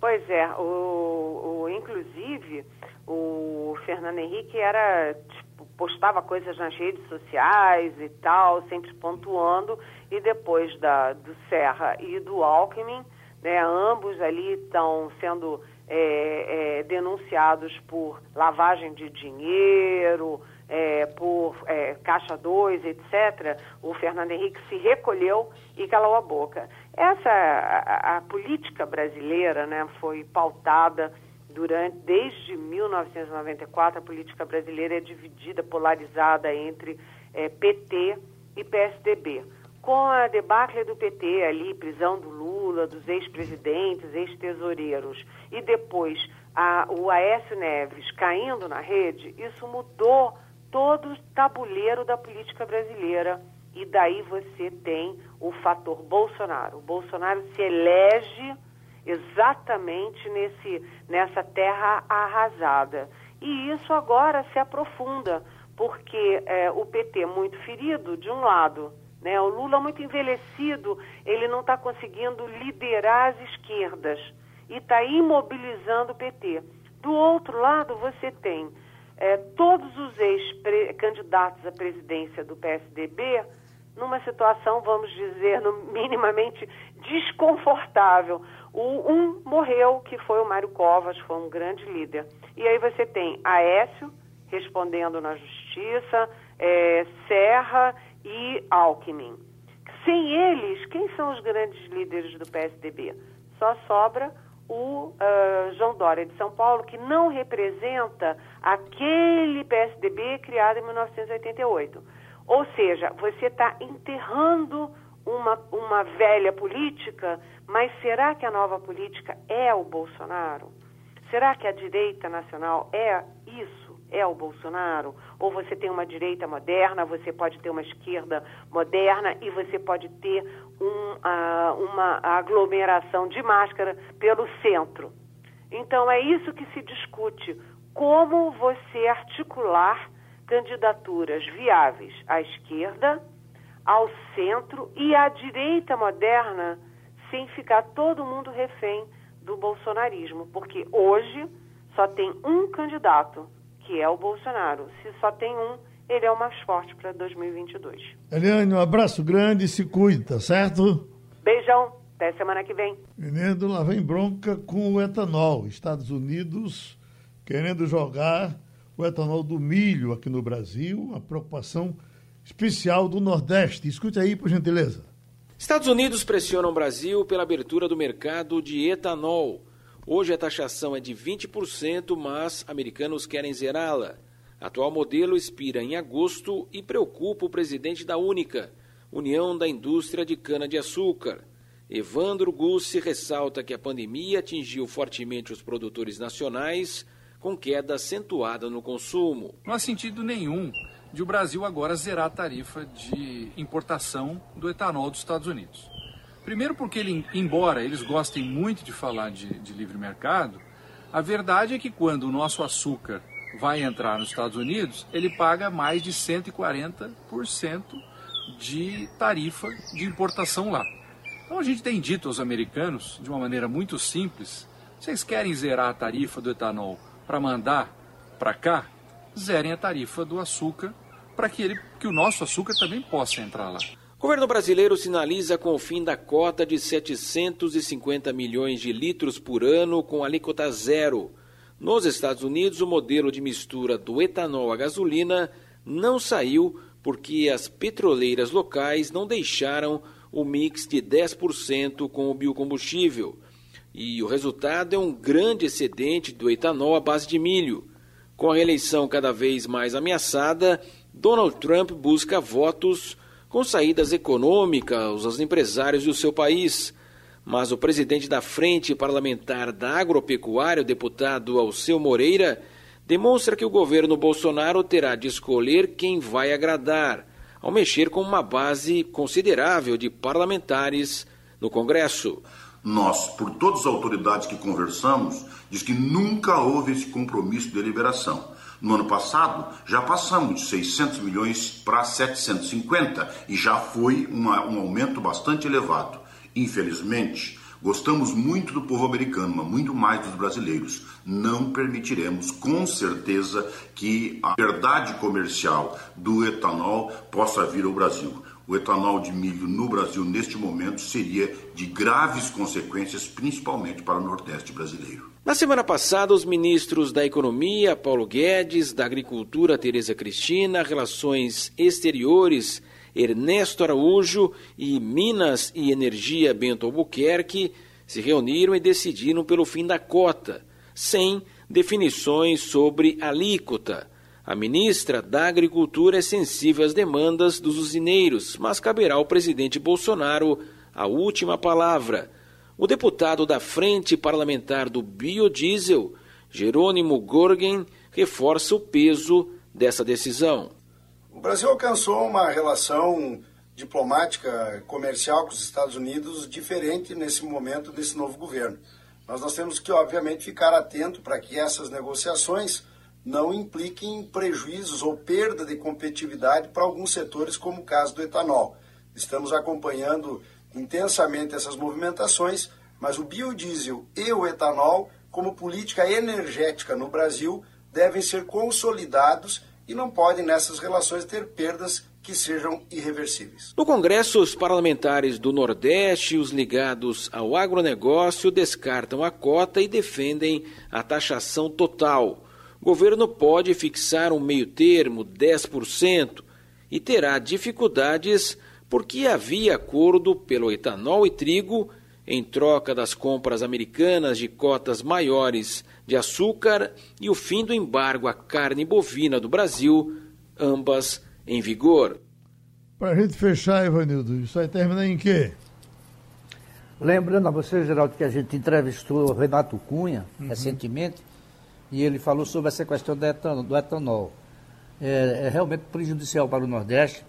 Pois é, o, o, inclusive o Fernando Henrique era tipo, postava coisas nas redes sociais e tal, sempre pontuando, e depois da, do Serra e do Alckmin, né, ambos ali estão sendo é, é, denunciados por lavagem de dinheiro, é, por é, Caixa 2, etc., o Fernando Henrique se recolheu e calou a boca. Essa, a, a política brasileira né, foi pautada durante, desde 1994, a política brasileira é dividida, polarizada entre é, PT e PSDB. Com a debacle do PT ali, prisão do Lula, dos ex-presidentes, ex-tesoureiros, e depois a, o Aécio Neves caindo na rede, isso mudou todo o tabuleiro da política brasileira. E daí você tem o fator Bolsonaro. O Bolsonaro se elege exatamente nesse, nessa terra arrasada. E isso agora se aprofunda, porque é, o PT muito ferido, de um lado, né, o Lula muito envelhecido, ele não está conseguindo liderar as esquerdas e está imobilizando o PT. Do outro lado, você tem é, todos os ex-candidatos à presidência do PSDB numa situação, vamos dizer, no, minimamente desconfortável. O, um morreu, que foi o Mário Covas, foi um grande líder. E aí você tem Aécio respondendo na justiça, é, Serra e Alckmin. Sem eles, quem são os grandes líderes do PSDB? Só sobra o uh, João Dória de São Paulo, que não representa aquele PSDB criado em 1988. Ou seja, você está enterrando uma, uma velha política, mas será que a nova política é o Bolsonaro? Será que a direita nacional é isso? É o Bolsonaro? Ou você tem uma direita moderna, você pode ter uma esquerda moderna e você pode ter um, uh, uma aglomeração de máscara pelo centro. Então é isso que se discute. Como você articular candidaturas viáveis à esquerda, ao centro e à direita moderna, sem ficar todo mundo refém do bolsonarismo. Porque hoje só tem um candidato, que é o Bolsonaro. Se só tem um, ele é o mais forte para 2022. Eliane, um abraço grande e se cuida, tá certo? Beijão, até semana que vem. Menino, lá vem bronca com o etanol. Estados Unidos querendo jogar o etanol do milho aqui no Brasil, uma preocupação especial do Nordeste. Escute aí, por gentileza. Estados Unidos pressionam o Brasil pela abertura do mercado de etanol. Hoje a taxação é de 20%, mas americanos querem zerá-la. Atual modelo expira em agosto e preocupa o presidente da Única, União da Indústria de Cana-de-Açúcar. Evandro Gussi ressalta que a pandemia atingiu fortemente os produtores nacionais, com queda acentuada no consumo. Não há sentido nenhum de o Brasil agora zerar a tarifa de importação do etanol dos Estados Unidos. Primeiro, porque, ele, embora eles gostem muito de falar de, de livre mercado, a verdade é que quando o nosso açúcar vai entrar nos Estados Unidos, ele paga mais de 140% de tarifa de importação lá. Então a gente tem dito aos americanos, de uma maneira muito simples, vocês querem zerar a tarifa do etanol para mandar para cá, zerem a tarifa do açúcar para que, que o nosso açúcar também possa entrar lá. Governo brasileiro sinaliza com o fim da cota de 750 milhões de litros por ano com alíquota zero nos Estados Unidos, o modelo de mistura do etanol à gasolina não saiu porque as petroleiras locais não deixaram o mix de 10% com o biocombustível. E o resultado é um grande excedente do etanol à base de milho. Com a reeleição cada vez mais ameaçada, Donald Trump busca votos com saídas econômicas aos empresários do seu país mas o presidente da Frente Parlamentar da Agropecuária, o deputado Alceu Moreira, demonstra que o governo Bolsonaro terá de escolher quem vai agradar, ao mexer com uma base considerável de parlamentares no Congresso. Nós, por todas as autoridades que conversamos, diz que nunca houve esse compromisso de deliberação. No ano passado, já passamos de 600 milhões para 750 e já foi uma, um aumento bastante elevado. Infelizmente, gostamos muito do povo americano, mas muito mais dos brasileiros. Não permitiremos, com certeza, que a verdade comercial do etanol possa vir ao Brasil o etanol de milho no Brasil neste momento seria de graves consequências, principalmente para o Nordeste brasileiro. Na semana passada, os ministros da Economia, Paulo Guedes, da Agricultura, Tereza Cristina, Relações Exteriores, Ernesto Araújo e Minas e Energia, Bento Albuquerque, se reuniram e decidiram pelo fim da cota, sem definições sobre alíquota. A ministra da Agricultura é sensível às demandas dos usineiros, mas caberá ao presidente Bolsonaro a última palavra. O deputado da Frente Parlamentar do Biodiesel, Jerônimo Gorgen, reforça o peso dessa decisão. O Brasil alcançou uma relação diplomática comercial com os Estados Unidos diferente nesse momento desse novo governo. Mas nós temos que, obviamente, ficar atento para que essas negociações não impliquem prejuízos ou perda de competitividade para alguns setores, como o caso do etanol. Estamos acompanhando intensamente essas movimentações, mas o biodiesel e o etanol, como política energética no Brasil, devem ser consolidados e não podem nessas relações ter perdas que sejam irreversíveis. No Congresso, os parlamentares do Nordeste e os ligados ao agronegócio descartam a cota e defendem a taxação total. O governo pode fixar um meio-termo, 10%, e terá dificuldades porque havia acordo pelo etanol e trigo em troca das compras americanas de cotas maiores de açúcar e o fim do embargo à carne bovina do Brasil, ambas em vigor. Para a gente fechar, Ivanildo, isso vai terminar em quê? Lembrando a você, Geraldo, que a gente entrevistou o Renato Cunha uhum. recentemente e ele falou sobre essa questão do etanol. Do etanol. É, é, realmente prejudicial para o Nordeste.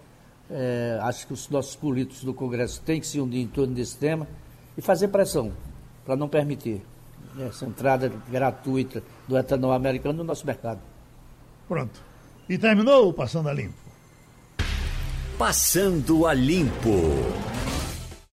É, acho que os nossos políticos do Congresso têm que se unir em torno desse tema e fazer pressão para não permitir essa entrada gratuita do etanol americano no nosso mercado. Pronto. E terminou o Passando a Limpo. Passando a Limpo.